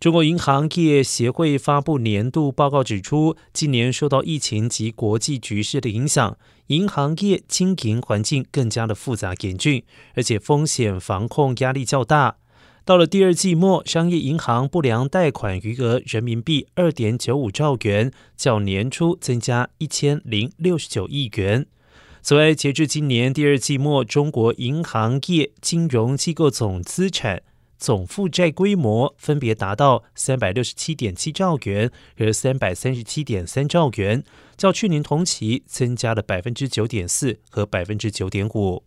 中国银行业协会发布年度报告指出，今年受到疫情及国际局势的影响，银行业经营环境更加的复杂严峻，而且风险防控压力较大。到了第二季末，商业银行不良贷款余额人民币二点九五兆元，较年初增加一千零六十九亿元。此外，截至今年第二季末，中国银行业金融机构总资产。总负债规模分别达到三百六十七点七兆元和三百三十七点三兆元，较去年同期增加了百分之九点四和百分之九点五。